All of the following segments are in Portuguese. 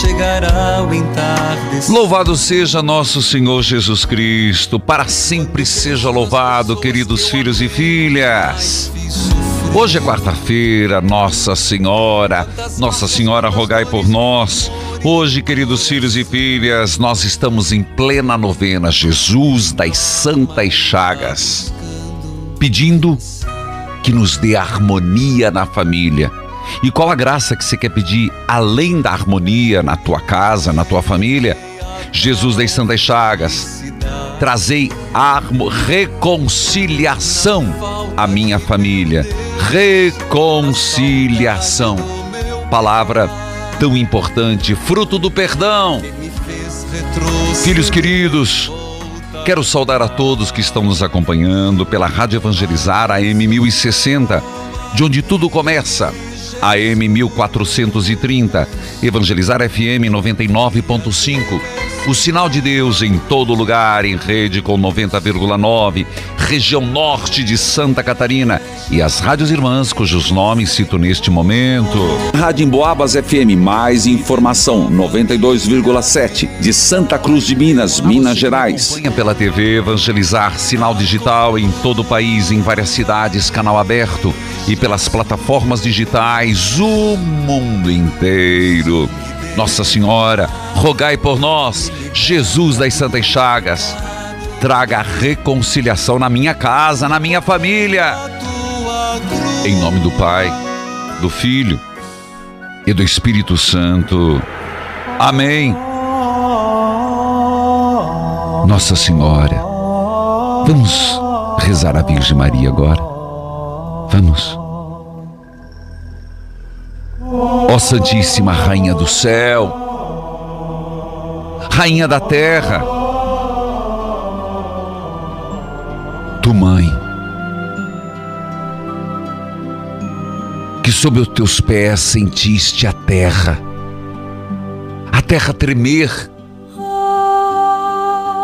Chegará o entardecer. Louvado seja nosso Senhor Jesus Cristo, para sempre seja louvado, queridos filhos e filhas. Hoje é quarta-feira, Nossa Senhora, Nossa Senhora, rogai por nós. Hoje, queridos filhos e filhas, nós estamos em plena novena Jesus das Santas Chagas, pedindo que nos dê harmonia na família. E qual a graça que você quer pedir além da harmonia na tua casa, na tua família? Jesus das Santas Chagas, trazei armo, reconciliação à minha família. Reconciliação. Palavra tão importante, fruto do perdão. Filhos queridos, quero saudar a todos que estão nos acompanhando pela Rádio Evangelizar AM 1060, de onde tudo começa. AM 1430, Evangelizar FM 99.5. O sinal de Deus em todo lugar, em rede com 90,9, região norte de Santa Catarina e as rádios irmãs cujos nomes cito neste momento. Rádio Emboabas FM, mais informação, 92,7, de Santa Cruz de Minas, Minas Gerais. Acompanha pela TV Evangelizar, sinal digital em todo o país, em várias cidades, canal aberto e pelas plataformas digitais, o mundo inteiro. Nossa Senhora, rogai por nós, Jesus das Santas Chagas. Traga reconciliação na minha casa, na minha família. Em nome do Pai, do Filho e do Espírito Santo. Amém. Nossa Senhora, vamos rezar a Virgem Maria agora. Vamos. Ó Santíssima Rainha do céu, Rainha da terra, Tu mãe, que sob os teus pés sentiste a terra, a terra tremer,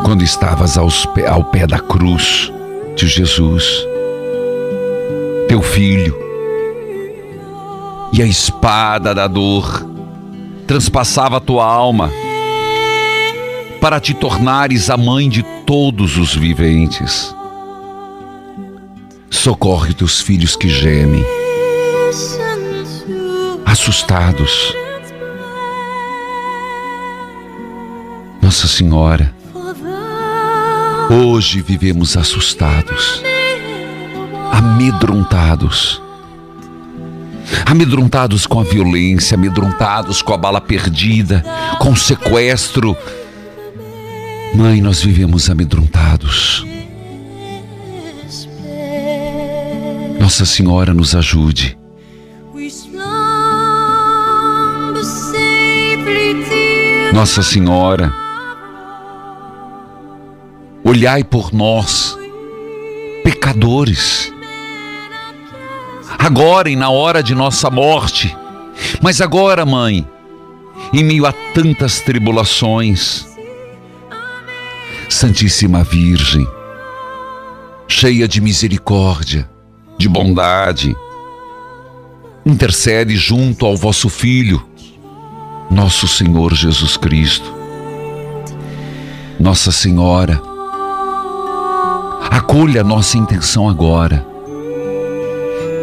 quando estavas aos pé- ao pé da cruz de Jesus, teu filho, e a espada da dor transpassava a tua alma para te tornares a mãe de todos os viventes. Socorre teus filhos que gemem, assustados. Nossa Senhora, hoje vivemos assustados, amedrontados amedrontados com a violência, amedrontados com a bala perdida, com o sequestro. Mãe, nós vivemos amedrontados. Nossa Senhora nos ajude. Nossa Senhora, olhai por nós, pecadores agora e na hora de nossa morte. Mas agora, mãe, em meio a tantas tribulações, Santíssima Virgem, cheia de misericórdia, de bondade. Intercede junto ao vosso Filho, nosso Senhor Jesus Cristo. Nossa Senhora, acolha a nossa intenção agora.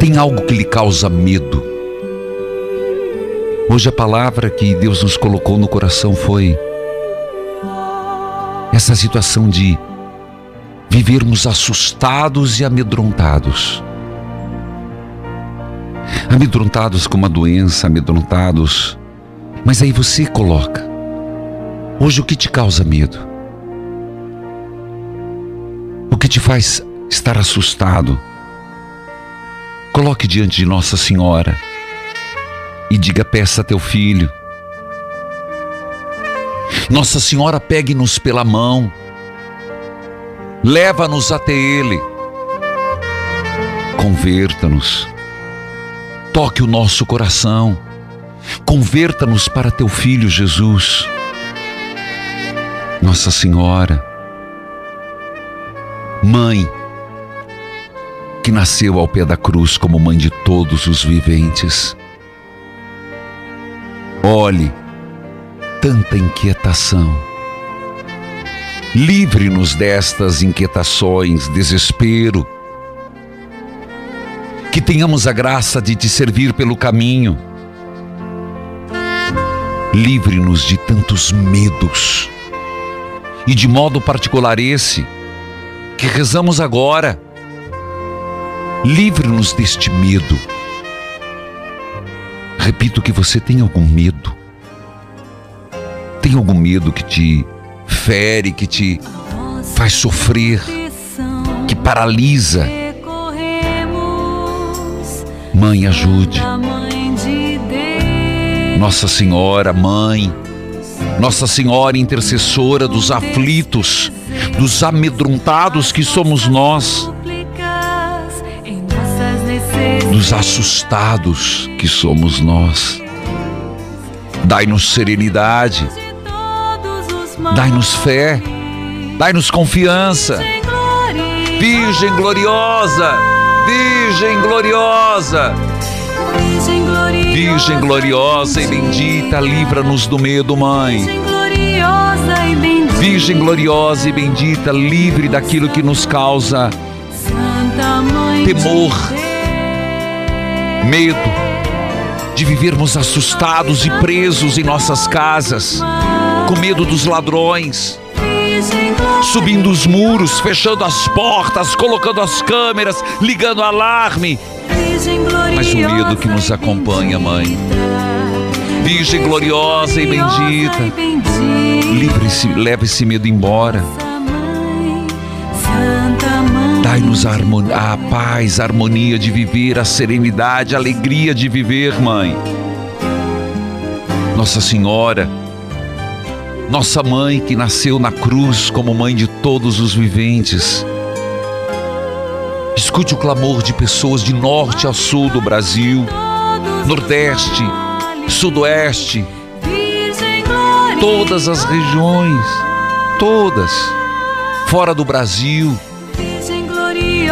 Tem algo que lhe causa medo. Hoje a palavra que Deus nos colocou no coração foi essa situação de vivermos assustados e amedrontados. Amedrontados com uma doença, amedrontados. Mas aí você coloca. Hoje o que te causa medo? O que te faz estar assustado? Coloque diante de Nossa Senhora e diga: peça a teu filho. Nossa Senhora, pegue-nos pela mão leva-nos até Ele. Converta-nos, toque o nosso coração, converta-nos para Teu Filho Jesus. Nossa Senhora, Mãe, que nasceu ao pé da cruz como mãe de todos os viventes. Olhe, tanta inquietação Livre-nos destas inquietações, desespero. Que tenhamos a graça de te servir pelo caminho. Livre-nos de tantos medos. E de modo particular esse que rezamos agora. Livre-nos deste medo. Repito que você tem algum medo. Tem algum medo que te fere, que te faz sofrer, que paralisa. Mãe, ajude. Nossa Senhora, Mãe, Nossa Senhora intercessora dos aflitos, dos amedrontados que somos nós, dos assustados que somos nós. Dai-nos serenidade Dai-nos fé, dai-nos confiança. Virgem gloriosa, Virgem gloriosa. Virgem gloriosa e bendita, livra-nos do medo, mãe. Virgem gloriosa e bendita, livre daquilo que nos causa temor, medo de vivermos assustados e presos em nossas casas com medo dos ladrões, subindo os muros, fechando as portas, colocando as câmeras, ligando alarme. Mas o medo que nos acompanha, mãe. Virgem gloriosa e bendita, leve esse medo embora. Dai-nos a, a paz, a harmonia de viver, a serenidade, a alegria de viver, mãe. Nossa Senhora, nossa mãe que nasceu na cruz como mãe de todos os viventes. Escute o clamor de pessoas de norte a sul do Brasil, nordeste, sudoeste, todas as regiões, todas, fora do Brasil,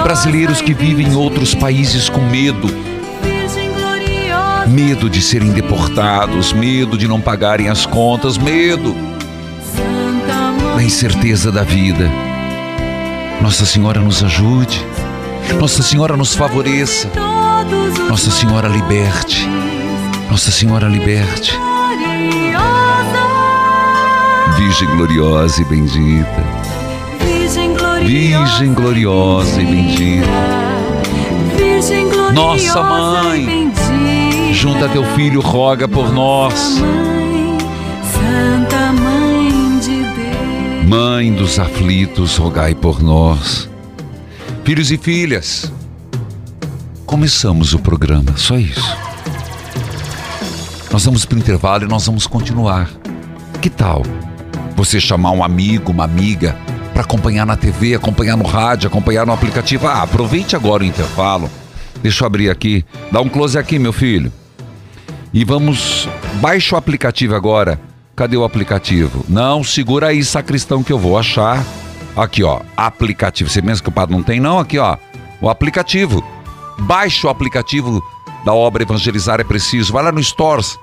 brasileiros que vivem em outros países com medo, medo de serem deportados, medo de não pagarem as contas, medo na incerteza da vida. Nossa Senhora nos ajude, Nossa Senhora nos favoreça, Nossa Senhora liberte, Nossa Senhora liberte. Virgem gloriosa e bendita, Virgem gloriosa e bendita, Nossa Mãe, junto a teu filho, roga por nós. Mãe dos aflitos, rogai por nós. Filhos e filhas, começamos o programa, só isso. Nós vamos para o intervalo e nós vamos continuar. Que tal você chamar um amigo, uma amiga, para acompanhar na TV, acompanhar no rádio, acompanhar no aplicativo? Ah, aproveite agora o intervalo. Deixa eu abrir aqui. Dá um close aqui, meu filho. E vamos. Baixe o aplicativo agora Cadê o aplicativo? Não, segura aí, sacristão, que eu vou achar. Aqui, ó, aplicativo. Você pensa que o padre não tem? Não, aqui, ó, o aplicativo. Baixe o aplicativo da obra Evangelizar é Preciso. Vai lá no Stores.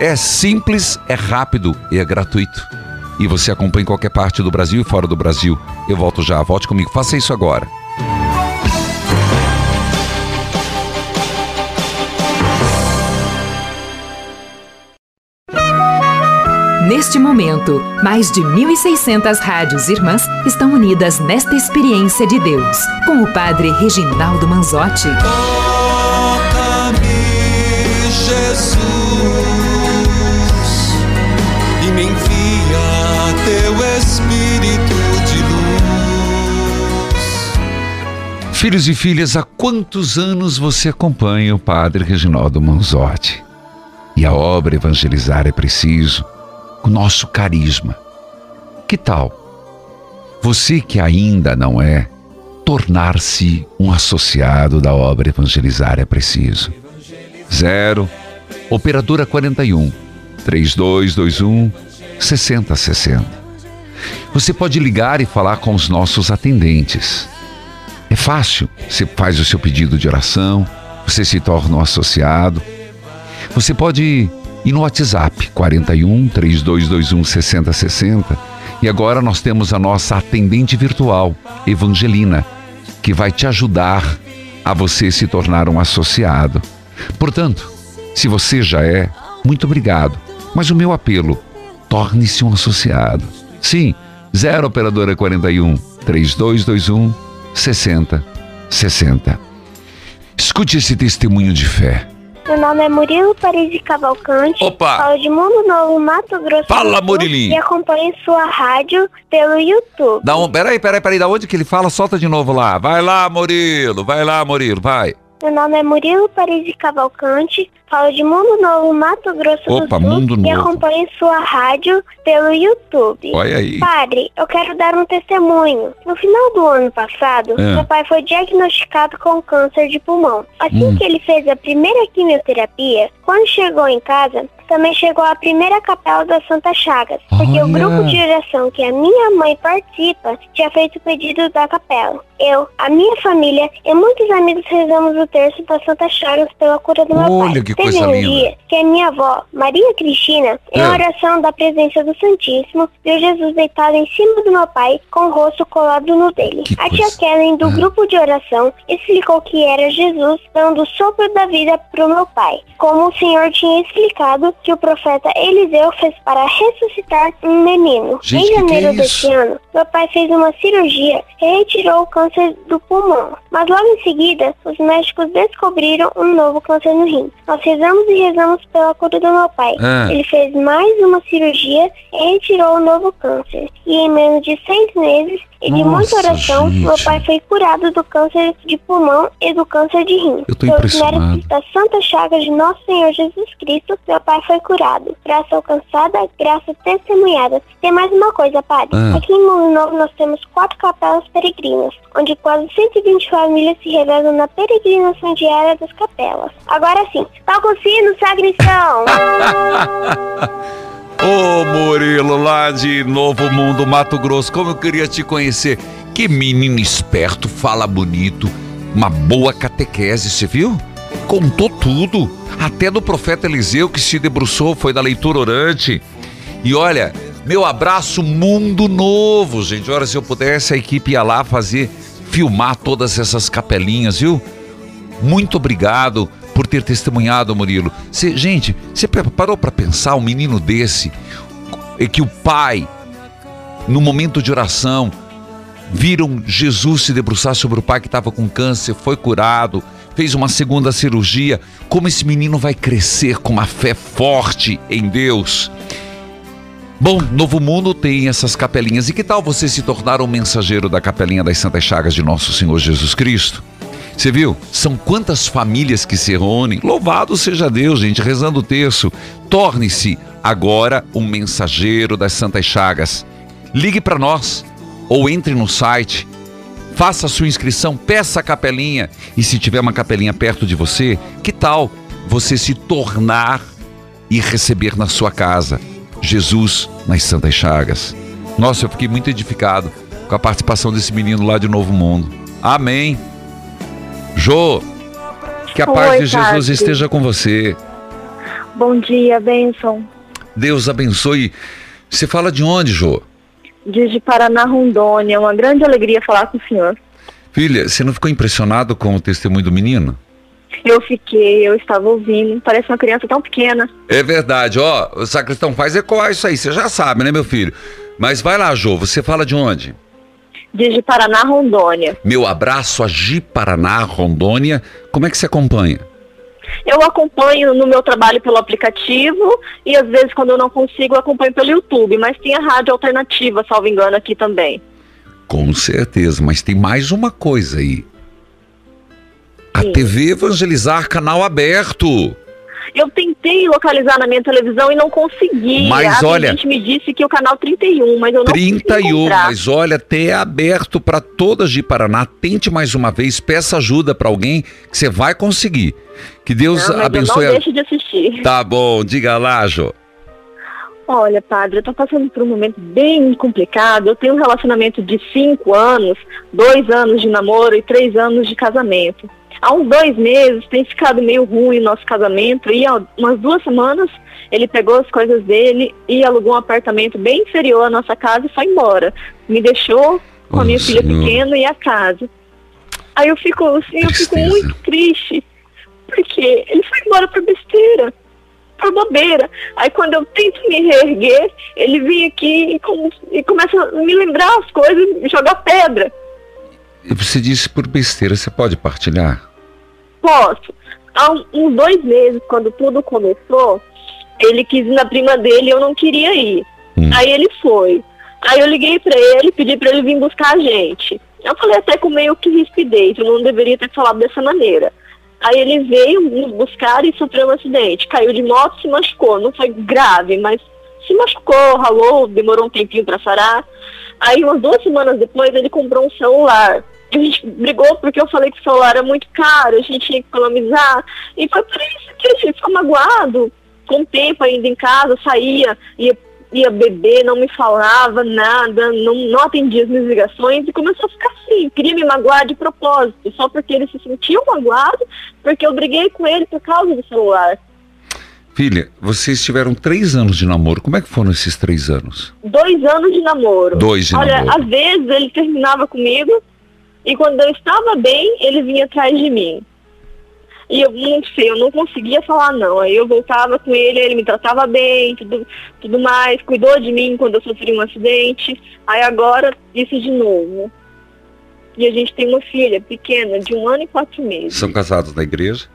É simples, é rápido e é gratuito. E você acompanha em qualquer parte do Brasil e fora do Brasil. Eu volto já. Volte comigo. Faça isso agora. Neste momento, mais de 1.600 rádios irmãs estão unidas nesta experiência de Deus, com o Padre Reginaldo Manzotti. Filhos e filhas, há quantos anos você acompanha o Padre Reginaldo Manzotti? E a obra Evangelizar é Preciso, o nosso carisma. Que tal? Você que ainda não é, tornar-se um associado da obra Evangelizar é Preciso. 0 Operadora 41 3221 6060. Você pode ligar e falar com os nossos atendentes. É fácil. Você faz o seu pedido de oração, você se torna um associado. Você pode ir no WhatsApp 41 3221 6060 e agora nós temos a nossa atendente virtual, Evangelina, que vai te ajudar a você se tornar um associado. Portanto, se você já é, muito obrigado. Mas o meu apelo, torne-se um associado. Sim, 0 operadora 41 3221 6060. Escute esse testemunho de fé. Meu nome é Murilo Paris de Cavalcante. Opa! Falo de Mundo Novo, Mato Grosso Fala, Sul, Murilinho. E acompanho sua rádio pelo YouTube. Da um, peraí, peraí, peraí, da onde que ele fala? Solta de novo lá. Vai lá, Murilo, vai lá, Murilo, vai. Meu nome é Murilo Paris de Cavalcante. Falo de Mundo Novo, Mato Grosso Opa, do Sul. Mundo E Novo. acompanho sua rádio pelo YouTube. Olha aí. Padre, eu quero dar um testemunho. No final do ano passado, É. meu pai foi diagnosticado com câncer de pulmão. Assim Hum. que ele fez a primeira quimioterapia, quando chegou em casa, também chegou a primeira capela da Santa Chagas. Porque Olha. o grupo de oração que a minha mãe participa tinha feito o pedido da capela. Eu, a minha família e muitos amigos rezamos o terço da Santa Chagas pela cura do meu pai. Olha que Teve coisa um linda. dia que a minha avó, Maria Cristina, em É. oração da presença do Santíssimo, viu Jesus deitado em cima do meu pai, com o rosto colado no dele. Que a tia coisa. Kellen, do É. grupo de oração, explicou que era Jesus dando o sopro da vida pro meu pai, como o Senhor tinha explicado que o profeta Eliseu fez para ressuscitar um menino. Gente, em que janeiro é deste ano, meu pai fez uma cirurgia e retirou o câncer do pulmão. Mas logo em seguida, os médicos descobriram um novo câncer no rim. Nós rezamos e rezamos pela cura do meu pai. Ah. Ele fez mais uma cirurgia e retirou o novo câncer. E em menos de seis meses e de muita Nossa, oração, gente. meu pai foi curado do câncer de pulmão e do câncer de rim. Eu tô Pelos impressionado. da Santa Chaga de Nosso Senhor Jesus Cristo, meu pai foi curado. Graça alcançada, graça testemunhada. Tem mais uma coisa, padre. Ah. Aqui em Mundo Novo nós temos quatro capelas peregrinas, onde quase 120 famílias se revezam na peregrinação diária das capelas. Agora sim, toca o sino, sacristão! Ô Murilo, lá de Novo Mundo, Mato Grosso, como eu queria te conhecer. Que menino esperto, fala bonito, uma boa catequese, você viu? Contou tudo, até do profeta Eliseu que se debruçou, foi da leitura orante. E olha, meu abraço mundo novo, gente. Olha, se eu pudesse, a equipe ia lá fazer, filmar todas essas capelinhas, viu? Muito obrigado por ter testemunhado, Murilo. Cê- gente, você parou para pensar um menino desse, e que o pai, no momento de oração, viram Jesus se debruçar sobre o pai que estava com câncer, foi curado, fez uma segunda cirurgia. Como esse menino vai crescer com uma fé forte em Deus? Bom, Novo Mundo tem essas capelinhas. E que tal você se tornar um mensageiro da capelinha das Santas Chagas de Nosso Senhor Jesus Cristo? Você viu? São quantas famílias que se reúnem. Louvado seja Deus, gente, rezando o terço. Torne-se agora um mensageiro das Santas Chagas. Ligue para nós ou entre no site. Faça sua inscrição, peça a capelinha. E se tiver uma capelinha perto de você, que tal você se tornar e receber na sua casa Jesus nas Santas Chagas? Nossa, eu fiquei muito edificado com a participação desse menino lá de Novo Mundo. Amém. Jô, Que a paz Oi, de Jesus esteja com você. Bom dia, bênção. Deus abençoe. Você fala de onde, Jô? Diz de Paraná, Rondônia. Uma grande alegria falar com o senhor. Filha, você não ficou impressionado com o testemunho do menino? Eu fiquei, eu estava ouvindo. Parece uma criança tão pequena. É verdade, ó. O sacristão faz ecoar isso aí, você já sabe, né, meu filho? Mas vai lá, Jô, você fala de onde? De Paraná, Rondônia. Meu abraço a Paraná, Rondônia. Como é que você acompanha? Eu acompanho no meu trabalho pelo aplicativo e às vezes quando eu não consigo eu acompanho pelo YouTube, mas tem a rádio alternativa, salvo engano, aqui também. Com certeza, mas tem mais uma coisa aí. A Sim. TV Evangelizar, canal aberto. Eu tentei localizar na minha televisão e não consegui. Mas a olha- gente me disse que o canal 31, mas eu não consegui 31, encontrar. mas olha, até é aberto para todas de Paraná. Tente mais uma vez, peça ajuda para alguém que você vai conseguir. Que Deus Não, mas abençoe. eu não deixo de assistir. Tá bom, diga lá, Jô. Olha, padre, eu tô passando por um momento bem complicado. Eu tenho um relacionamento de cinco anos, dois anos de namoro e três anos de casamento. Há uns dois meses tem ficado meio ruim o nosso casamento e há umas duas semanas ele pegou as coisas dele e alugou um apartamento bem inferior à nossa casa e foi embora. Me deixou com a minha filha pequena e a casa. Aí eu fico assim, eu fico muito triste, porque ele foi embora por besteira por bobeira. Aí quando eu tento me reerguer, ele vem aqui e, com- e começa a me lembrar as coisas e jogar pedra. Você disse por besteira, você pode partilhar? Posso. Há um- uns dois meses, quando tudo começou, ele quis ir na prima dele e eu não queria ir. Hum. Aí ele foi. Aí eu liguei pra ele, pedi pra ele vir buscar a gente. Eu falei até com meio que rispidez, eu não deveria ter falado dessa maneira. Aí ele veio nos buscar e sofreu um acidente. Caiu de moto se machucou. Não foi grave, mas se machucou, ralou, demorou um tempinho pra sarar. Aí umas duas semanas depois ele comprou um celular. A gente brigou porque eu falei que o celular era muito caro, a gente tinha que economizar. E foi por isso que a gente ficou magoado. Com o tempo ainda em casa, saía, ia, ia beber, não me falava nada, não, não atendia as minhas ligações e começou a ficar assim. Queria me magoar de propósito, só porque ele se sentiu magoado, porque eu briguei com ele por causa do celular. Filha, vocês tiveram três anos de namoro. Como é que foram esses três anos? Dois anos de namoro. Dois de Olha, namoro. às vezes ele terminava comigo e quando eu estava bem, ele vinha atrás de mim. E eu não sei, eu não conseguia falar não. Aí eu voltava com ele, ele me tratava bem, tudo, tudo mais, cuidou de mim quando eu sofri um acidente. Aí agora, isso de novo. E a gente tem uma filha pequena, de um ano e quatro meses. São casados na igreja?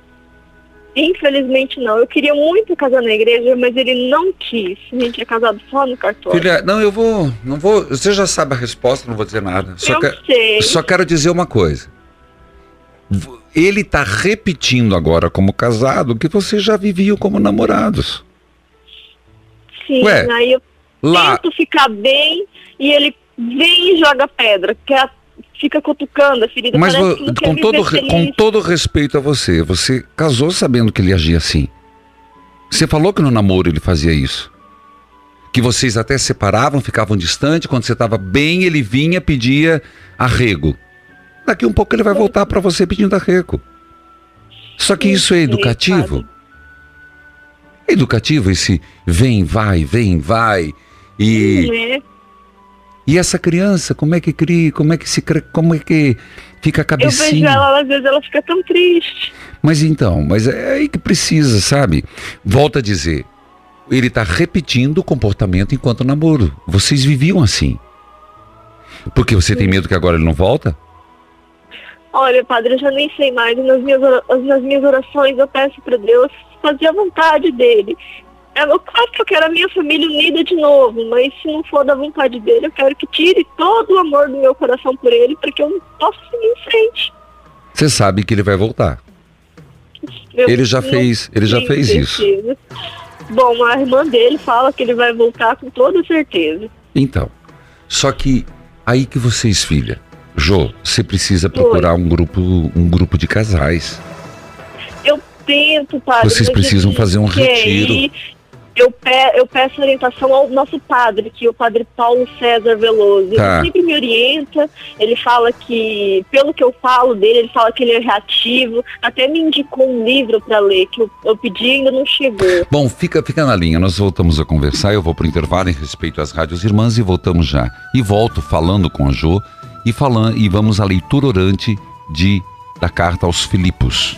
Infelizmente não. Eu queria muito casar na igreja, mas ele não quis. A gente é casado só no cartório. Filha, não, eu vou, não vou. Você já sabe a resposta, não vou dizer nada. Só, eu que- sei. só quero dizer uma coisa. Ele tá repetindo agora como casado que vocês já viviam como namorados. Sim, Ué, aí eu Lá, tento ficar bem e ele vem e joga pedra, quer, fica cutucando a ferida. mas parece vo- que não quer com todo, com todo respeito a você, você casou sabendo que ele agia assim. Você falou que no namoro ele fazia isso. Que vocês até separavam, ficavam distantes, quando você estava bem, ele vinha, pedia arrego. Daqui um pouco ele vai voltar para você pedindo arrego. Só que isso é educativo. É educativo esse vem, vai, vem, vai. E, Né? e essa criança, como é que cria, como é que se como é que fica a Eu vejo cabecinha? ela, às vezes ela fica tão triste. Mas então, mas é aí que precisa, sabe? Volta a dizer, ele está repetindo o comportamento enquanto namoro. Vocês viviam assim. Porque você tem medo que agora ele não volta? Olha, padre, eu já nem sei mais. Nas minhas, nas minhas orações eu peço para Deus fazer a vontade dele. É claro que eu quero a minha família unida de novo, mas se não for da vontade dele, eu quero que tire todo o amor do meu coração por ele para que eu possa seguir em frente. Você sabe que ele vai voltar. Eu Ele já fez, ele já fez isso. certeza. Bom, a irmã dele fala que ele vai voltar com toda certeza. Então, só que aí que vocês, filha, Jô, você precisa procurar um grupo, um grupo de casais. Eu tento, padre. Vocês precisam fazer um retiro. ir. eu, pe eu peço orientação ao nosso padre, que é o padre Paulo César Veloso. Tá. Ele sempre me orienta, ele fala que, pelo que eu falo dele, ele fala que ele é reativo, até me indicou um livro para ler, que eu, eu pedi e ainda não chegou. Bom, fica, fica na linha, nós voltamos a conversar, eu vou pro intervalo em respeito às rádios irmãs e voltamos já. E volto falando com a Jo e, falando, e vamos à leitura orante de, da carta aos Filipos.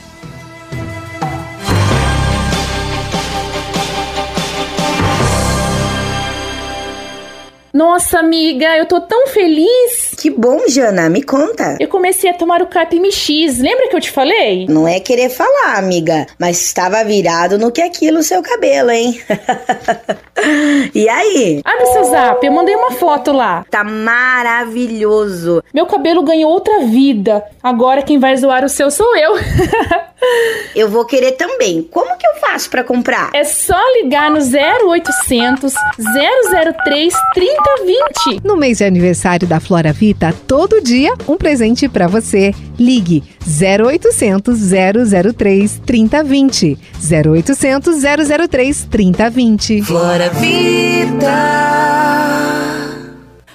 Nossa, amiga, eu tô tão feliz. Que bom, Jana, me conta. Eu comecei a tomar o CapMX. Lembra que eu te falei? Não é querer falar, amiga, mas estava virado no que aquilo seu cabelo, hein? e aí? Abre seu zap, eu mandei uma foto lá. Tá maravilhoso. Meu cabelo ganhou outra vida. Agora quem vai zoar o seu sou eu. eu vou querer também. Como que eu faço para comprar? É só ligar no 0800 003 3020. No mês de aniversário da Flora Vita, todo dia um presente para você. Ligue 0800 003 3020. 0800 003 3020. Flora Vida.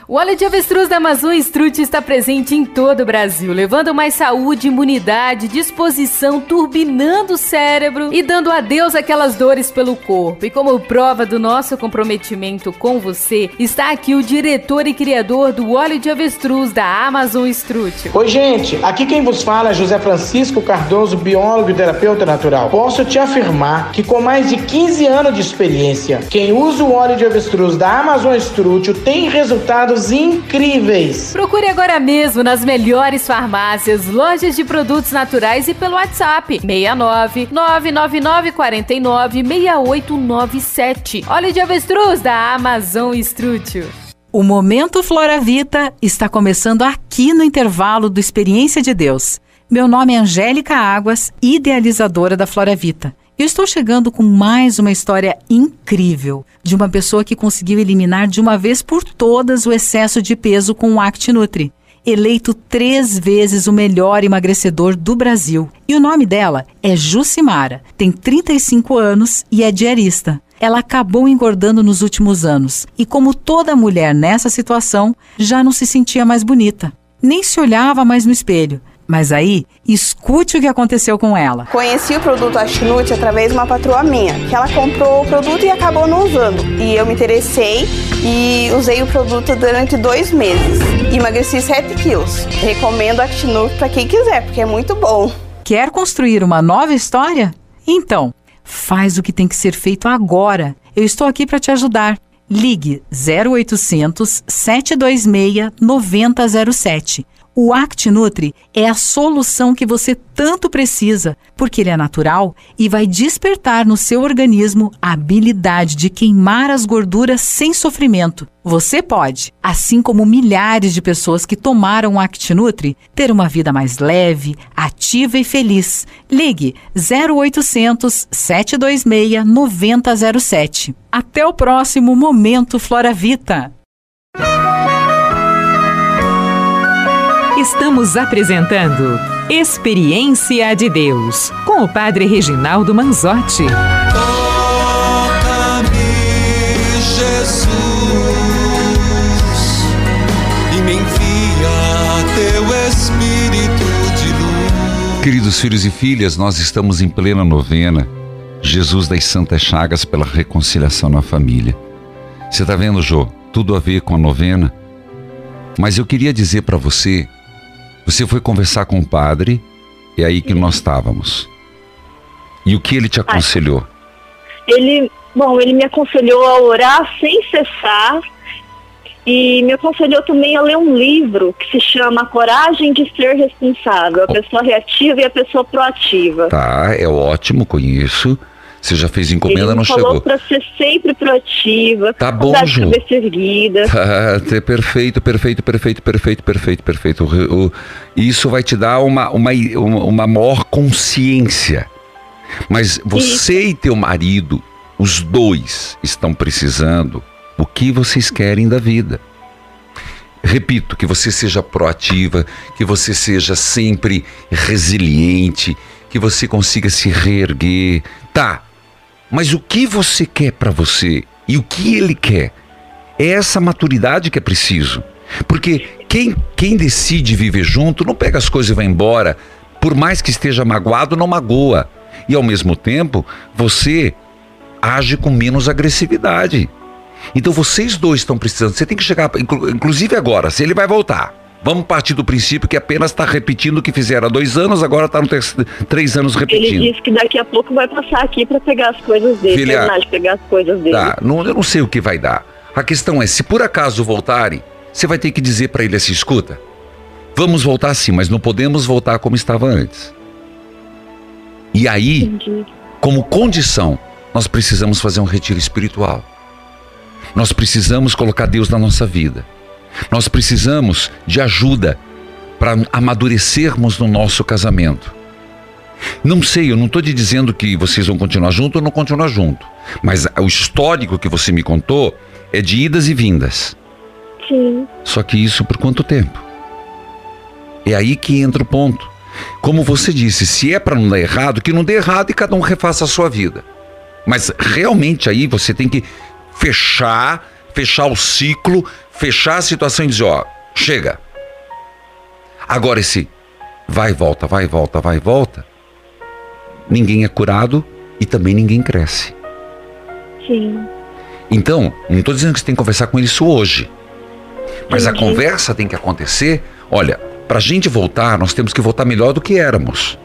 O óleo de avestruz da Amazon Strut está presente em todo o Brasil, levando mais saúde, imunidade, disposição, turbinando o cérebro e dando adeus àquelas dores pelo corpo. E como prova do nosso comprometimento com você, está aqui o diretor e criador do óleo de avestruz da Amazon Strut. Oi, gente. Aqui quem vos fala é José Francisco Cardoso, biólogo e terapeuta natural. Posso te afirmar que com mais de 15 anos de experiência, quem usa o óleo de avestruz da Amazon Strut tem resultados incríveis. Procure agora mesmo nas melhores farmácias, lojas de produtos naturais e pelo WhatsApp 69 999 49 6897. Óleo de avestruz da Amazon Estrútil. O Momento Flora Vita está começando aqui no intervalo do Experiência de Deus. Meu nome é Angélica Águas, idealizadora da Flora Vita. Eu estou chegando com mais uma história incrível de uma pessoa que conseguiu eliminar de uma vez por todas o excesso de peso com o ActiNutri. Eleito três vezes o melhor emagrecedor do Brasil. E o nome dela é Jucimara, tem 35 anos e é diarista. Ela acabou engordando nos últimos anos e, como toda mulher nessa situação, já não se sentia mais bonita. Nem se olhava mais no espelho. Mas aí, escute o que aconteceu com ela. Conheci o produto Ashnut através de uma patroa minha, que ela comprou o produto e acabou não usando. E eu me interessei e usei o produto durante dois meses. Emagreci 7 quilos. Recomendo Ashnut para quem quiser, porque é muito bom. Quer construir uma nova história? Então, faz o que tem que ser feito agora. Eu estou aqui para te ajudar. Ligue 0800 726 9007. O ActiNutri é a solução que você tanto precisa, porque ele é natural e vai despertar no seu organismo a habilidade de queimar as gorduras sem sofrimento. Você pode, assim como milhares de pessoas que tomaram o ActiNutri, ter uma vida mais leve, ativa e feliz. Ligue 0800 726 9007. Até o próximo Momento Flora Vita. Estamos apresentando Experiência de Deus com o Padre Reginaldo Manzotti. Toca-me, Jesus, e me envia teu Espírito de luz. Queridos filhos e filhas, nós estamos em plena novena. Jesus das Santas Chagas pela reconciliação na família. Você está vendo, Jô? Tudo a ver com a novena. Mas eu queria dizer para você você foi conversar com o padre, é aí que nós estávamos. E o que ele te aconselhou? Ele, bom, ele me aconselhou a orar sem cessar e me aconselhou também a ler um livro que se chama Coragem de Ser Responsável, a pessoa reativa e a pessoa proativa. Tá, é ótimo, conheço. Você já fez encomenda, Ele não falou chegou. para ser sempre proativa, Tá bom, Ju. cabeça erguida. Tá, é perfeito, perfeito, perfeito, perfeito, perfeito, perfeito. O- o- isso vai te dar uma, uma, uma maior consciência. Mas você e teu marido, os dois, estão precisando o que vocês querem da vida. Repito, que você seja proativa, que você seja sempre resiliente, que você consiga se reerguer. Tá, Mas o que você quer para você e o que ele quer? É essa maturidade que é preciso. Porque quem, quem decide viver junto não pega as coisas e vai embora. Por mais que esteja magoado, não magoa. E ao mesmo tempo, você age com menos agressividade. Então vocês dois estão precisando. Você tem que chegar, inclusive agora, se ele vai voltar. Vamos partir do princípio que apenas está repetindo o que fizeram há dois anos, agora está no três anos repetindo. Ele disse que daqui a pouco vai passar aqui para pegar as coisas dele, Filha, terminar de pegar as coisas dele. Tá, não, eu não sei o que vai dar. A questão é, se por acaso voltarem, você vai ter que dizer para ele assim: escuta, vamos voltar sim, mas não podemos voltar como estava antes. E aí, Entendi. como condição, nós precisamos fazer um retiro espiritual. Nós precisamos colocar Deus na nossa vida. Nós precisamos de ajuda para amadurecermos no nosso casamento. Não sei, eu não estou te dizendo que vocês vão continuar junto ou não continuar junto. Mas o histórico que você me contou é de idas e vindas. Sim. Só que isso por quanto tempo? É aí que entra o ponto. Como você disse, se é para não dar errado, que não dê errado e cada um refaça a sua vida. Mas realmente aí você tem que fechar, fechar o ciclo, fechar a situação e dizer, ó, chega. Agora esse vai e volta, vai e volta, vai e volta, ninguém é curado e também ninguém cresce. Sim. Então, não estou dizendo que você tem que conversar com ele isso hoje. Mas Entendi. a conversa tem que acontecer. Olha, para a gente voltar, nós temos que voltar melhor do que éramos.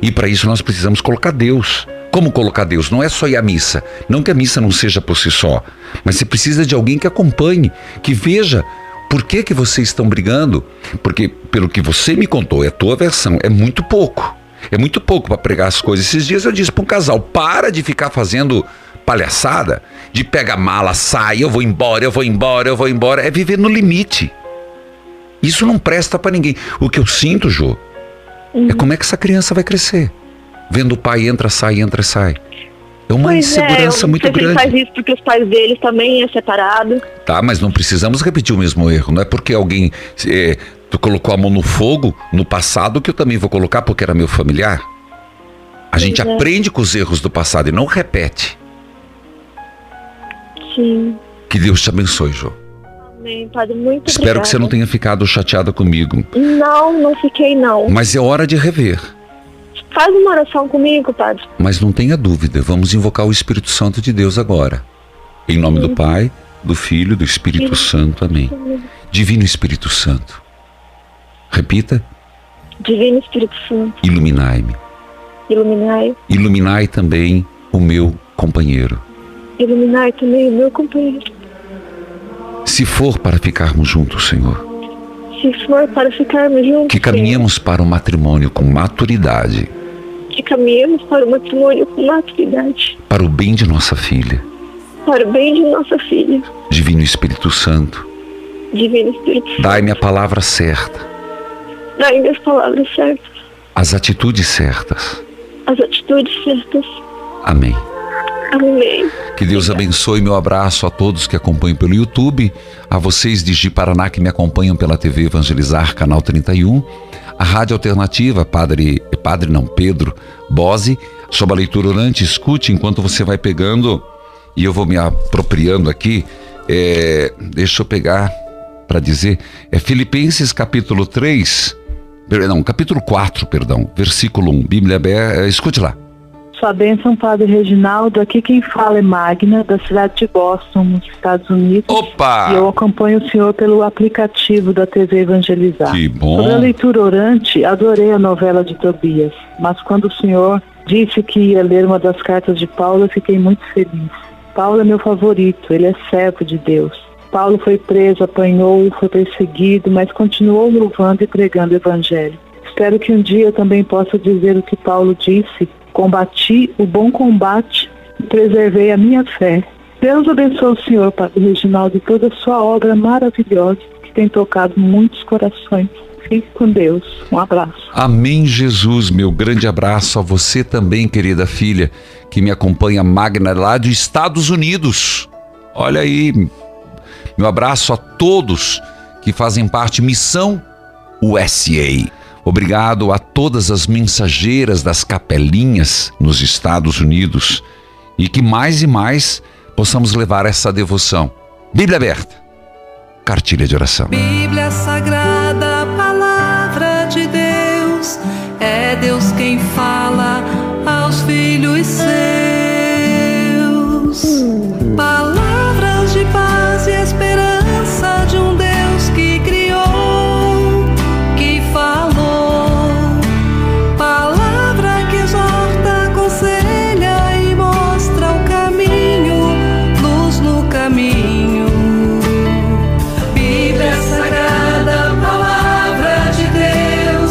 E para isso nós precisamos colocar Deus. Como colocar Deus? Não é só ir à missa. Não que a missa não seja por si só, mas você precisa de alguém que acompanhe, que veja por que, que vocês estão brigando. Porque, pelo que você me contou, é a tua versão, é muito pouco. É muito pouco para pregar as coisas. Esses dias eu disse para um casal: para de ficar fazendo palhaçada, de pega mala, sai, eu vou embora, eu vou embora, eu vou embora. É viver no limite. Isso não presta para ninguém. O que eu sinto, Jô, uhum. é como é que essa criança vai crescer vendo o pai entra, sai, entra, sai. É uma pois é, insegurança é, muito grande. Ele faz isso porque os pais deles também é separado. Tá, mas não precisamos repetir o mesmo erro. Não é porque alguém é, colocou a mão no fogo no passado que eu também vou colocar porque era meu familiar. A pois gente é. aprende com os erros do passado e não repete. Sim. Que Deus te abençoe, Jô. Amém, Padre. Muito Espero obrigada. que você não tenha ficado chateada comigo. Não, não fiquei não. Mas é hora de rever. Faz uma oração comigo, Padre. Mas não tenha dúvida, vamos invocar o Espírito Santo de Deus agora. Em nome Sim. do Pai, do Filho do Espírito Sim. Santo. Amém. Sim. Divino Espírito Santo. Repita. Divino Espírito Santo. Iluminai-me. Iluminai. Iluminai também o meu companheiro. Iluminai também o meu companheiro. Se for para ficarmos juntos, Senhor se for para ficarmos juntos. Que caminhemos para o matrimônio com maturidade. Que caminhemos para o matrimônio com maturidade. Para o bem de nossa filha. Para o bem de nossa filha. Divino Espírito Santo. Divino Espírito Santo. Dai-me a palavra certa. Dai-me as palavras certas. As atitudes certas. As atitudes certas. Amém. Amém. Que Deus abençoe. Meu abraço a todos que acompanham pelo YouTube, a vocês de Paraná que me acompanham pela TV Evangelizar, canal 31, a Rádio Alternativa, Padre, Padre não, Pedro Bose, sobre a leitura orante, escute enquanto você vai pegando e eu vou me apropriando aqui. É, deixa eu pegar para dizer, é Filipenses capítulo 3, não, capítulo 4, perdão, versículo 1, Bíblia aberta, escute lá sua bênção, Padre Reginaldo. Aqui quem fala é Magna, da cidade de Boston, nos Estados Unidos. Opa! E eu acompanho o senhor pelo aplicativo da TV Evangelizar. Que bom! Sobre a leitura orante, adorei a novela de Tobias, mas quando o senhor disse que ia ler uma das cartas de Paulo, eu fiquei muito feliz. Paulo é meu favorito, ele é servo de Deus. Paulo foi preso, apanhou, foi perseguido, mas continuou louvando e pregando o Evangelho. Espero que um dia eu também possa dizer o que Paulo disse Combati o bom combate e preservei a minha fé. Deus abençoe o Senhor, Padre Reginaldo, e toda a sua obra maravilhosa que tem tocado muitos corações. Fique com Deus. Um abraço. Amém, Jesus. Meu grande abraço a você também, querida filha, que me acompanha, Magna, lá dos Estados Unidos. Olha aí. Meu abraço a todos que fazem parte Missão USA. Obrigado a todas as mensageiras das capelinhas nos Estados Unidos e que mais e mais possamos levar essa devoção. Bíblia aberta, cartilha de oração. Bíblia Sagrada,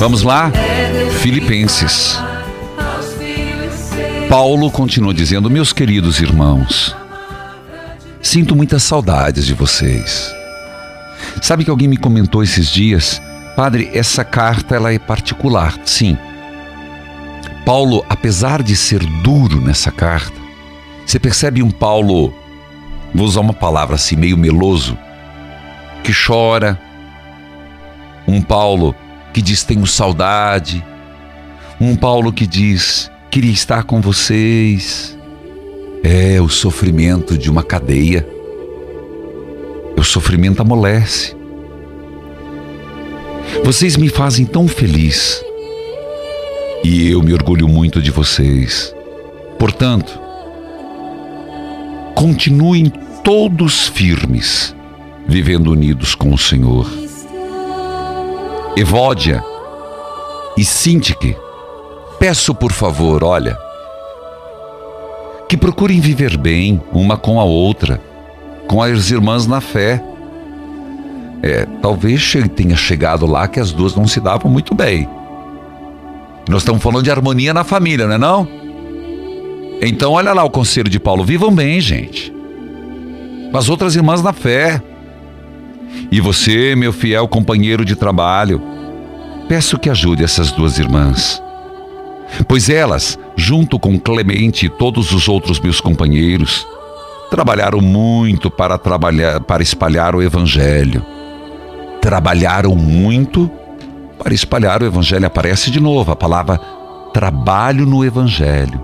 Vamos lá? Filipenses. Paulo continua dizendo: Meus queridos irmãos, sinto muitas saudades de vocês. Sabe que alguém me comentou esses dias, Padre, essa carta ela é particular. Sim. Paulo, apesar de ser duro nessa carta, você percebe um Paulo, vou usar uma palavra assim, meio meloso, que chora. Um Paulo que diz tenho saudade. Um Paulo que diz queria estar com vocês. É o sofrimento de uma cadeia. O sofrimento amolece. Vocês me fazem tão feliz. E eu me orgulho muito de vocês. Portanto, continuem todos firmes, vivendo unidos com o Senhor. Evódia e Sintique, peço por favor, olha, que procurem viver bem uma com a outra, com as irmãs na fé. É, talvez tenha chegado lá que as duas não se davam muito bem. Nós estamos falando de harmonia na família, não é não? Então olha lá o conselho de Paulo, vivam bem, gente. As outras irmãs na fé. E você, meu fiel companheiro de trabalho, peço que ajude essas duas irmãs. Pois elas, junto com Clemente e todos os outros meus companheiros, trabalharam muito para trabalhar para espalhar o evangelho. Trabalharam muito para espalhar o evangelho. Aparece de novo a palavra trabalho no evangelho.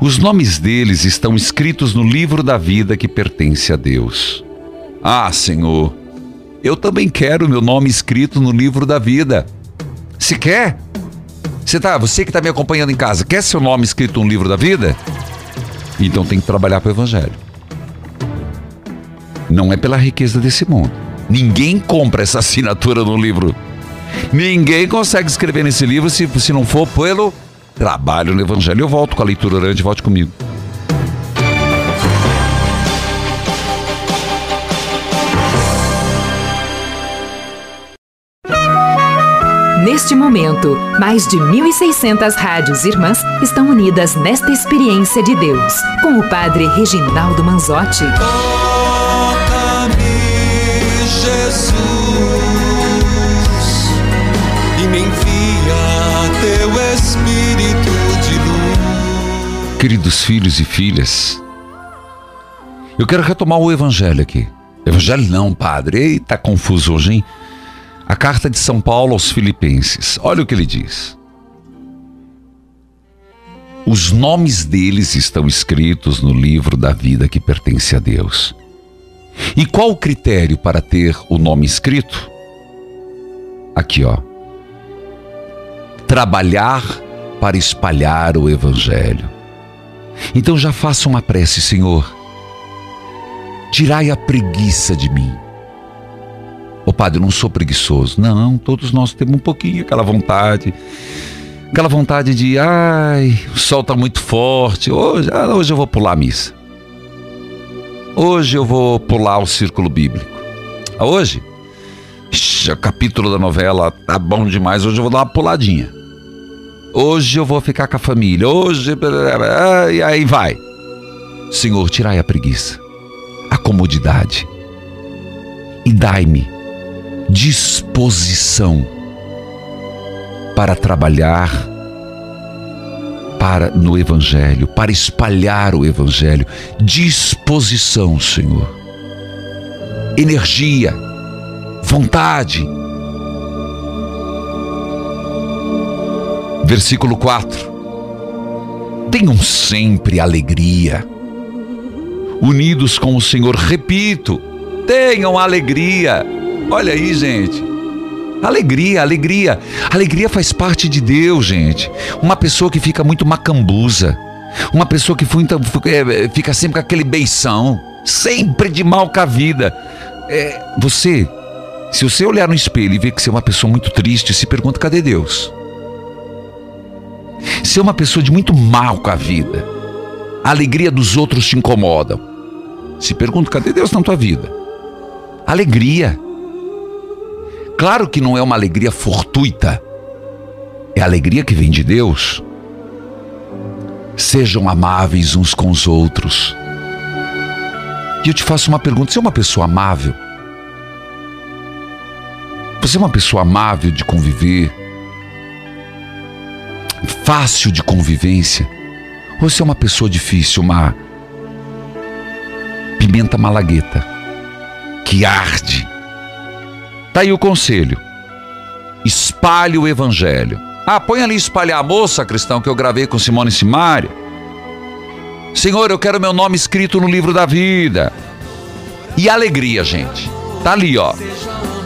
Os nomes deles estão escritos no livro da vida que pertence a Deus. Ah, Senhor, eu também quero meu nome escrito no livro da vida. Se quer? Você, tá, você que está me acompanhando em casa, quer seu nome escrito no livro da vida? Então tem que trabalhar para o Evangelho. Não é pela riqueza desse mundo. Ninguém compra essa assinatura no livro. Ninguém consegue escrever nesse livro se, se não for pelo trabalho no Evangelho. Eu volto com a leitura orante, volte comigo. Neste momento, mais de 1.600 rádios irmãs estão unidas nesta experiência de Deus, com o Padre Reginaldo Manzotti. Toca-me, Jesus, e me envia teu Espírito de luz. Queridos filhos e filhas, eu quero retomar o Evangelho aqui. Evangelho não, padre. Eita, confuso hoje, hein? A carta de São Paulo aos Filipenses. Olha o que ele diz. Os nomes deles estão escritos no livro da vida que pertence a Deus. E qual o critério para ter o nome escrito? Aqui, ó. Trabalhar para espalhar o Evangelho. Então já faça uma prece, Senhor. Tirai a preguiça de mim. Padre, não sou preguiçoso. Não, todos nós temos um pouquinho aquela vontade. Aquela vontade de, ai, o sol está muito forte. Hoje, ah, hoje eu vou pular a missa. Hoje eu vou pular o círculo bíblico. Hoje, o capítulo da novela tá bom demais. Hoje eu vou dar uma puladinha. Hoje eu vou ficar com a família. Hoje. E aí vai. Senhor, tirai a preguiça, a comodidade e dai-me disposição para trabalhar para no evangelho, para espalhar o evangelho. Disposição, Senhor. Energia, vontade. Versículo 4. Tenham sempre alegria. Unidos com o Senhor, repito, tenham alegria. Olha aí, gente. Alegria, alegria. Alegria faz parte de Deus, gente. Uma pessoa que fica muito macambuza. Uma pessoa que fica, é, fica sempre com aquele beição. Sempre de mal com a vida. É, você, se você olhar no espelho e ver que você é uma pessoa muito triste, se pergunta: cadê Deus? Se é uma pessoa de muito mal com a vida, a alegria dos outros te incomoda. Se pergunta: cadê Deus na tua vida? Alegria. Claro que não é uma alegria fortuita, é a alegria que vem de Deus. Sejam amáveis uns com os outros. E eu te faço uma pergunta: você é uma pessoa amável? Você é uma pessoa amável de conviver? Fácil de convivência? Ou você é uma pessoa difícil, uma pimenta malagueta, que arde? Tá aí o conselho. Espalhe o evangelho. Ah, põe ali espalhar a moça, cristão, que eu gravei com Simone Simária. Senhor, eu quero meu nome escrito no livro da vida. E alegria, gente. Tá ali, ó.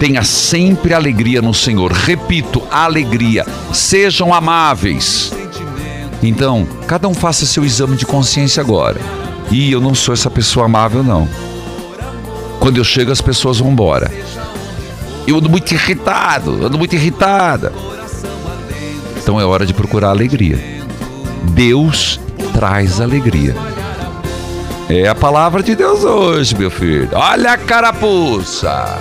Tenha sempre alegria no Senhor. Repito, alegria. Sejam amáveis. Então, cada um faça seu exame de consciência agora. E eu não sou essa pessoa amável, não. Quando eu chego, as pessoas vão embora. Eu ando muito irritado, ando muito irritada. Então é hora de procurar alegria. Deus traz alegria. É a palavra de Deus hoje, meu filho. Olha a carapuça.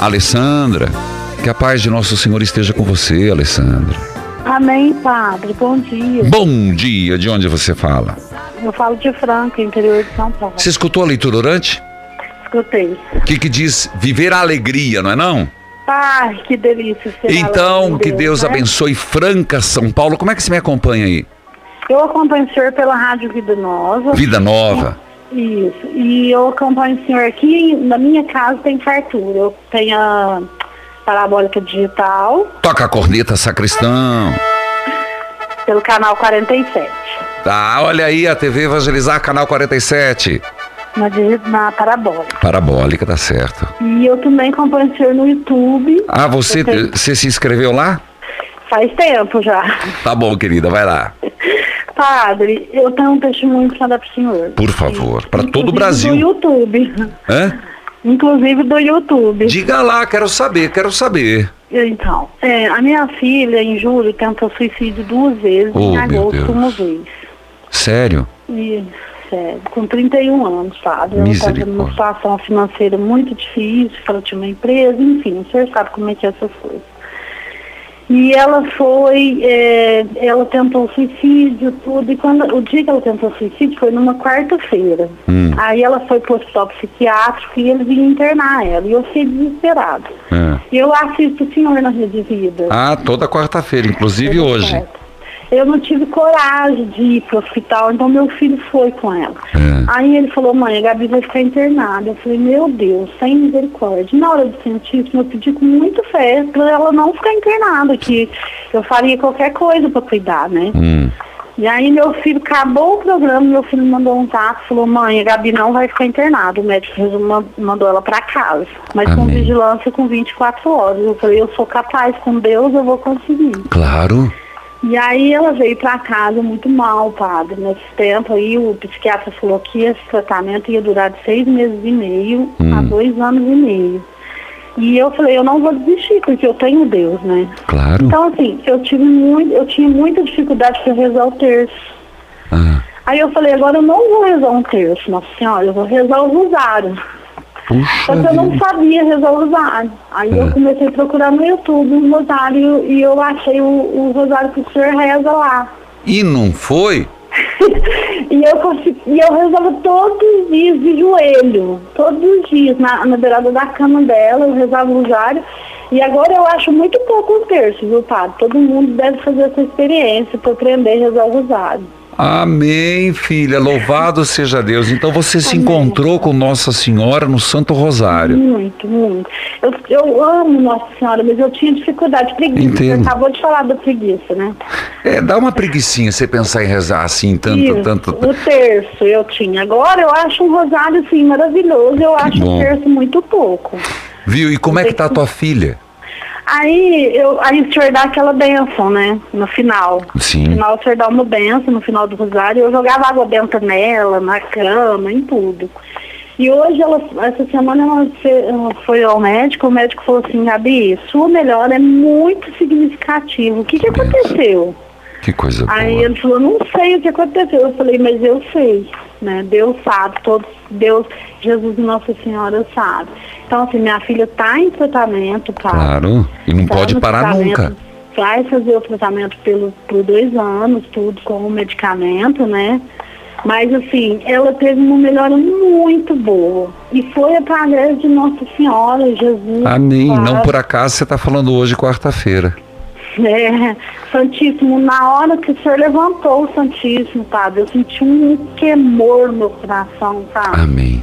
Alessandra, que a paz de nosso Senhor esteja com você, Alessandra. Amém, padre. Bom dia. Bom dia. De onde você fala? Eu falo de Franca, interior de São Paulo. Você escutou a leitura orante? Escutei. O que, que diz viver a alegria, não é não? Ai, que delícia ser Então, que Deus né? abençoe Franca, São Paulo. Como é que você me acompanha aí? Eu acompanho o senhor pela Rádio Vida Nova. Vida Nova. Isso. E eu acompanho o senhor aqui, na minha casa tem fartura. Eu tenho a parabólica digital Toca a corneta, sacristão. pelo canal 47. Tá, olha aí a TV Evangelizar, canal 47. Na, na parabólica. Parabólica, tá certo. E eu também acompanho o senhor no YouTube. Ah, você, tenho- você se inscreveu lá? Faz tempo já. Tá bom, querida, vai lá. Padre, eu tenho um testemunho para dar pro senhor. Por favor, para todo o Brasil. Do YouTube. Hã? Inclusive do YouTube. Diga lá, quero saber, quero saber. Então, é, a minha filha, em julho, tentou suicídio duas vezes, Oh, em agosto uma vez. Sério? E, sério, com 31 anos, sabe? Ela estava numa situação financeira muito difícil, ela tinha uma empresa, enfim, o senhor sabe como é que é essas coisas. E ela foi, é, ela tentou suicídio, tudo, e quando, o dia que ela tentou suicídio foi numa quarta-feira. Hum. Aí ela foi pro hospital psiquiátrico e eles iam internar ela, e eu fiquei desesperada. É. Eu assisto o senhor na Rede Vida. Ah, toda quarta-feira, inclusive hoje. Eu não tive coragem de ir pro hospital, então meu filho foi com ela. É. Aí ele falou, mãe, a Gabi vai ficar internada. Eu falei, meu Deus, sem misericórdia. Na hora de sentir isso, eu pedi com muita fé pra ela não ficar internada, que eu faria qualquer coisa pra cuidar, né? Hum. E aí meu filho acabou o programa, meu filho mandou um zap, falou, mãe, a Gabi não vai ficar internada. O médico mandou ela pra casa. Mas com Amém. vigilância com 24 horas. Eu falei, eu sou capaz, com Deus eu vou conseguir. Claro. E aí ela veio pra casa muito mal, padre. Nesse tempo aí o psiquiatra falou que esse tratamento ia durar de seis meses e meio a dois anos e meio. E eu falei, eu não vou desistir, porque eu tenho Deus, né? Claro. Então, assim, eu tive muito, eu tinha muita dificuldade para rezar o terço. Ah, Aí eu falei, agora eu não vou rezar um terço, Nossa Senhora, eu vou rezar o rosário. Só que eu não sabia rezar o rosário. Aí eu comecei a procurar no YouTube um rosário e eu achei o, o rosário que o senhor reza lá. E não foi? E eu consegui, e eu rezava todos os dias de joelho, todos os dias, na, na beirada da cama dela, eu rezava o rosário. E agora eu acho muito pouco um terço, viu, padre? Todo mundo deve fazer essa experiência para aprender a rezar o rosário. Amém, filha. Louvado seja Deus. Então você se Amém. encontrou com Nossa Senhora no Santo Rosário. Muito, muito. Eu, eu amo Nossa Senhora, mas eu tinha dificuldade, preguiça. Entendo. Você acabou de falar da preguiça, né? É, dá uma preguicinha você pensar em rezar assim, tanto, Isso, tanto. O terço eu tinha. Agora eu acho um rosário, assim, maravilhoso. Eu acho bom. o terço muito pouco. Viu? E como é que tá a tua filha? Aí, eu, aí o senhor dá aquela benção, né? No final. Sim. No final o senhor dá uma benção no final do rosário. Eu jogava água benta nela, na cama, em tudo. E hoje, ela, essa semana, ela, foi ao médico, o médico falou assim, Gabi, sua melhora é muito significativa. O que, que aconteceu? Que coisa boa. Aí ele falou, não sei o que aconteceu. Eu falei, mas eu sei, né? Deus sabe, todos, Deus, Jesus e Nossa Senhora sabe. Então, assim, minha filha está em tratamento, tá? Claro. E não Tá pode parar nunca. Vai fazer o tratamento pelo, por dois anos, tudo com o medicamento, né? Mas assim, ela teve uma melhora muito boa. E foi através de Nossa Senhora, Jesus. Amém. Não claro. por acaso você está falando hoje, quarta-feira. É, Santíssimo, na hora que o senhor levantou o Santíssimo, sabe? Eu senti um queimor no coração, sabe? Amém.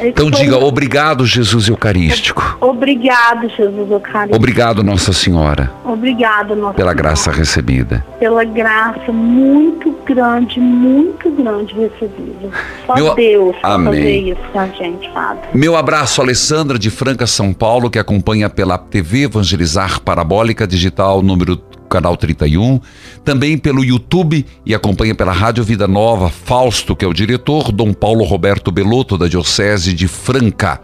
Então foi- diga obrigado, Jesus Eucarístico. Obrigado, Jesus Eucarístico. Obrigado, Nossa Senhora, Obrigado, Nossa pela Senhora. graça recebida. Pela graça muito grande, muito grande recebida. Só Meu- Deus Amém. fazer isso com a gente, Padre. Meu abraço, Alessandra de Franca, São Paulo, que acompanha pela TV Evangelizar Parabólica Digital, número canal 31, também pelo YouTube e acompanha pela Rádio Vida Nova, Fausto, que é o diretor, Dom Paulo Roberto Belotto, da Diocese de Franca.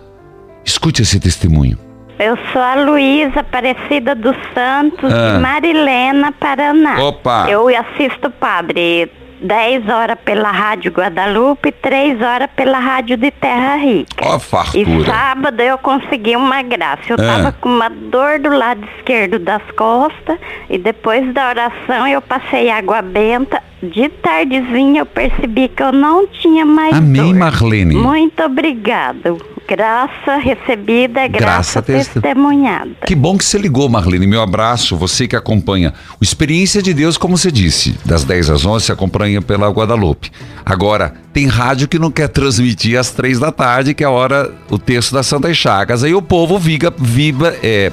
Escute esse testemunho. Eu sou a Luísa Aparecida dos Santos, Ah. de Marilena, Paraná. Opa! Eu assisto padre 10 horas pela Rádio Guadalupe e 3 horas pela Rádio de Terra Rica. Ó, E fartura. sábado eu consegui uma graça. Eu Ah. tava com uma dor do lado esquerdo das costas e depois da oração eu passei água benta. De tardezinha eu percebi que eu não tinha mais Amém, dor. Marlene. Muito obrigado. Graça recebida, Graça graça, testemunhada. Que bom que você ligou, Marlene. Meu abraço, você que acompanha o Experiência de Deus, como você disse, das 10 às 11, você acompanha pela Guadalupe. Agora, tem rádio que não quer transmitir às 3 da tarde, que é a hora, o texto das Santas Chagas. Aí o povo viga, viva, é,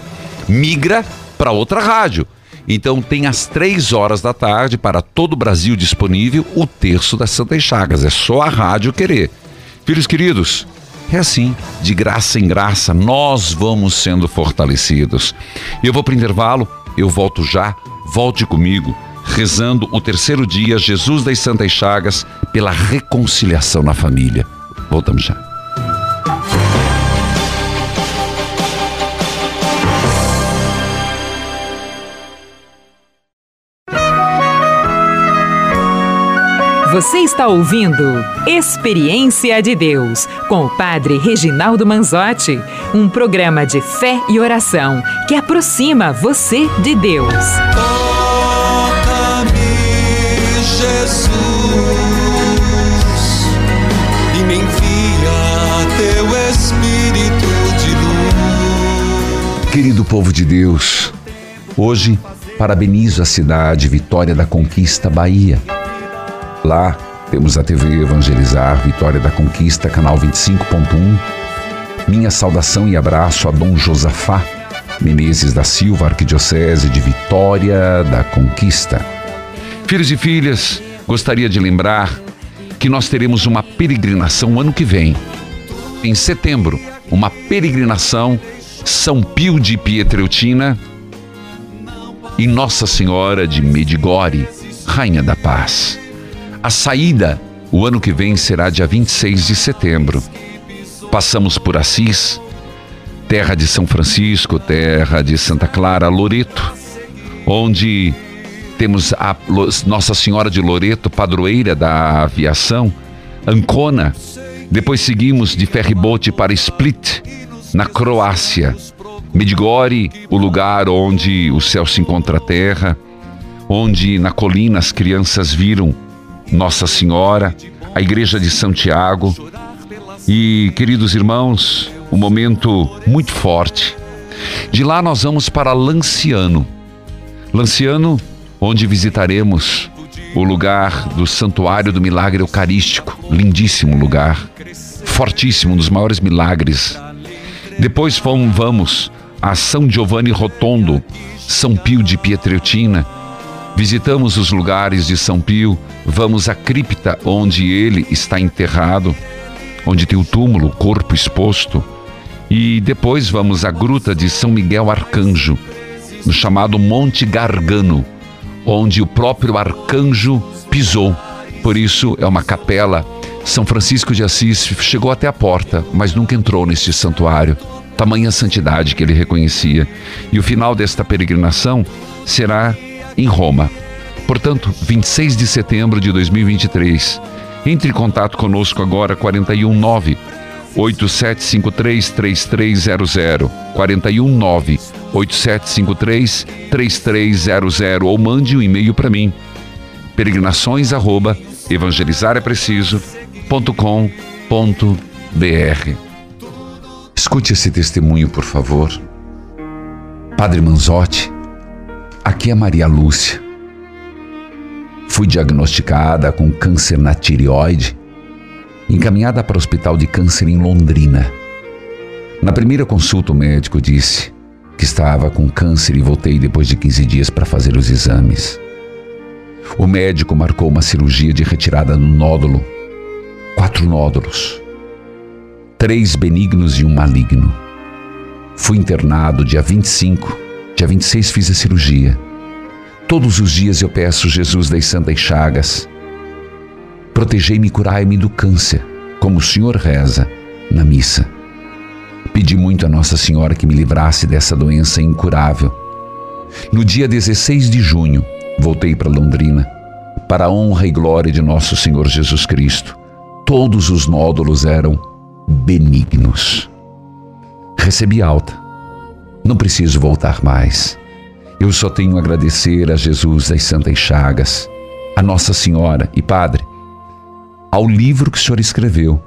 migra para outra rádio. Então tem às 3 horas da tarde, para todo o Brasil disponível, o terço das Santas Chagas. É só a rádio querer. Filhos queridos, é assim, de graça em graça, nós vamos sendo fortalecidos. Eu vou para o intervalo, eu volto já, volte comigo, rezando o terceiro dia, Jesus das Santas Chagas, pela reconciliação na família. Voltamos já. Você está ouvindo Experiência de Deus com o Padre Reginaldo Manzotti, um programa de fé e oração que aproxima você de Deus. Toca-me, Jesus, e me envia teu Espírito de luz. Querido povo de Deus, hoje parabenizo a cidade Vitória da Conquista, Bahia. Lá temos a TV Evangelizar Vitória da Conquista, canal 25.1. Minha saudação e abraço a Dom Josafá Menezes da Silva, Arquidiocese de Vitória da Conquista. Filhos e filhas, gostaria de lembrar que nós teremos uma peregrinação ano que vem. Em setembro, uma peregrinação São Pio de Pietreutina e Nossa Senhora de Medigore, Rainha da Paz. A saída, o ano que vem, será dia 26 de setembro. Passamos por Assis, terra de São Francisco, terra de Santa Clara, Loreto, onde temos a Nossa Senhora de Loreto, padroeira da aviação, Ancona. Depois seguimos de ferryboat para Split, na Croácia. Medjugorje, o lugar onde o céu se encontra a terra, onde na colina as crianças viram Nossa Senhora, a igreja de Santiago. E, queridos irmãos, um momento muito forte. De lá nós vamos para Lanciano. Lanciano, onde visitaremos o lugar do Santuário do Milagre Eucarístico. Lindíssimo lugar, fortíssimo, um dos maiores milagres. Depois vamos a São Giovanni Rotondo, São Pio de Pietreutina. Visitamos os lugares de São Pio, vamos à cripta onde ele está enterrado, onde tem o túmulo, o corpo exposto. E depois vamos à gruta de São Miguel Arcanjo, no chamado Monte Gargano, onde o próprio arcanjo pisou. Por isso é uma capela. São Francisco de Assis chegou até a porta, mas nunca entrou neste santuário. Tamanha santidade que ele reconhecia. E o final desta peregrinação será em Roma. Portanto, 26 de setembro de 2023. Entre em contato conosco agora, 419 8753 3300 419 8753 3300 ou mande um e-mail para mim peregrinações arroba Escute esse testemunho, por favor. Padre Manzotti, aqui é Maria Lúcia. Fui diagnosticada com câncer na tireoide, encaminhada para o Hospital de Câncer em Londrina. Na primeira consulta, o médico disse que estava com câncer e voltei depois de 15 dias para fazer os exames. O médico marcou uma cirurgia de retirada no nódulo. Quatro nódulos. Três benignos e um maligno. Fui internado dia 25. Dia 26 fiz a cirurgia. Todos os dias eu peço Jesus das Santas Chagas. Protegei-me e curai-me do câncer, como o Senhor reza na missa. Pedi muito a Nossa Senhora que me livrasse dessa doença incurável. No dia 16 de junho, voltei para Londrina, para a honra e glória de nosso Senhor Jesus Cristo. Todos os nódulos eram benignos. Recebi alta. Não preciso voltar mais. Eu só tenho a agradecer a Jesus das Santas Chagas, a Nossa Senhora e Padre, ao livro que o Senhor escreveu,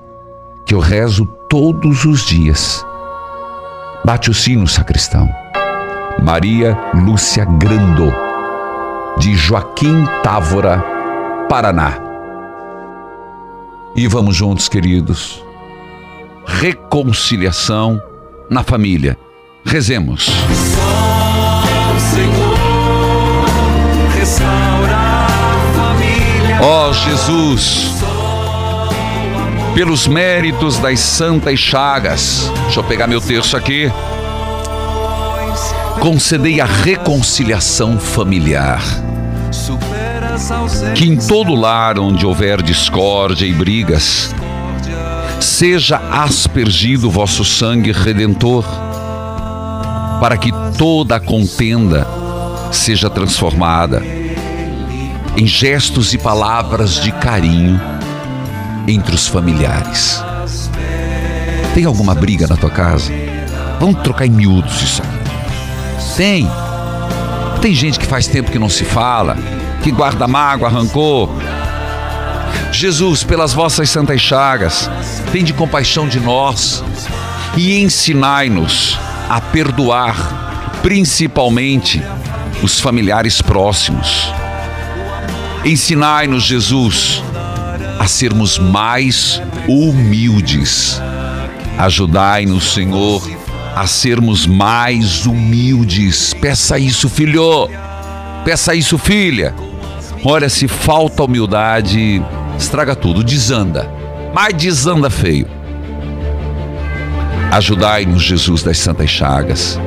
que eu rezo todos os dias Bate o sino, sacristão. Maria Lúcia Grando, de Joaquim Távora, Paraná. E vamos juntos, queridos. Reconciliação na família. Rezemos. Ó oh, Jesus, pelos méritos das santas chagas. Deixa eu pegar meu texto aqui. Concedei a reconciliação familiar. Que em todo lar onde houver discórdia e brigas, seja aspergido o vosso sangue redentor, para que toda a contenda seja transformada em gestos e palavras de carinho entre os familiares. Tem alguma briga na tua casa? Vamos trocar em miúdos isso aí. Tem. Tem gente que faz tempo que não se fala, que guarda mágoa, rancor. Jesus, pelas vossas santas chagas, tem de compaixão de nós e ensinai-nos a perdoar, principalmente os familiares próximos. Ensinai-nos, Jesus, a sermos mais humildes. Ajudai-nos, Senhor, a sermos mais humildes. Peça isso, filho. Peça isso, filha. Olha, se falta humildade, estraga tudo, desanda. Mas desanda feio. Ajudai-nos, Jesus das Santas Chagas,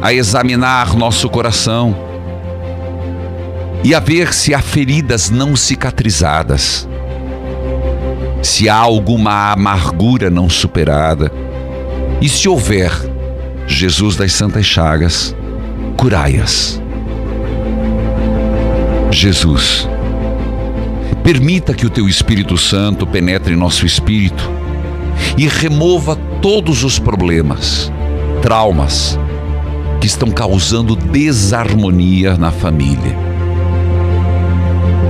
a examinar nosso coração e a ver se há feridas não cicatrizadas se há alguma amargura não superada. E se houver, Jesus das Santas Chagas, curai-as. Jesus, permita que o teu Espírito Santo penetre nosso espírito e remova todos os problemas, traumas que estão causando desarmonia na família.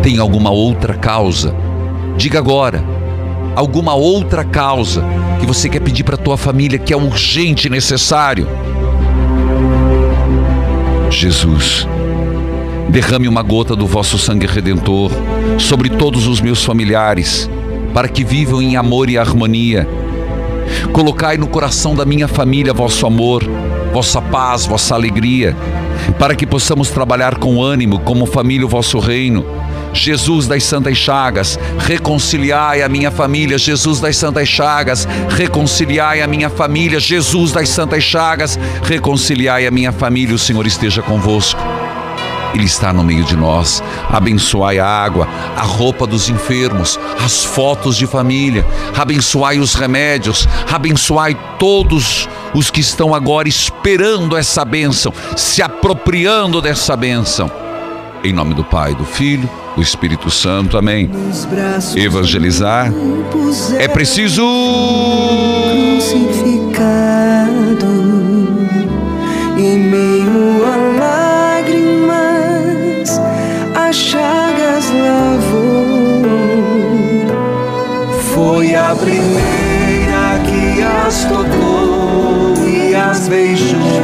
Tem alguma outra causa? Diga agora alguma outra causa que você quer pedir para tua família que é urgente e necessário. Jesus, Derrame uma gota do vosso sangue redentor sobre todos os meus familiares, para que vivam em amor e harmonia. Colocai no coração da minha família vosso amor, vossa paz, vossa alegria, para que possamos trabalhar com ânimo como família o vosso reino. Jesus das Santas Chagas, reconciliai a minha família, Jesus das Santas Chagas, reconciliai a minha família, Jesus das Santas Chagas, reconciliai a minha família, o Senhor esteja convosco. Ele está no meio de nós. Abençoai a água, a roupa dos enfermos, as fotos de família. Abençoai os remédios. Abençoai todos os que estão agora esperando essa bênção, se apropriando dessa bênção. Em nome do Pai, do Filho, do Espírito Santo. Amém. Evangelizar é preciso. Crucificado em meio a primeira que as tocou e as beijou.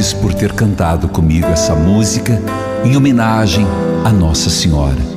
Por ter cantado comigo essa música em homenagem a Nossa Senhora.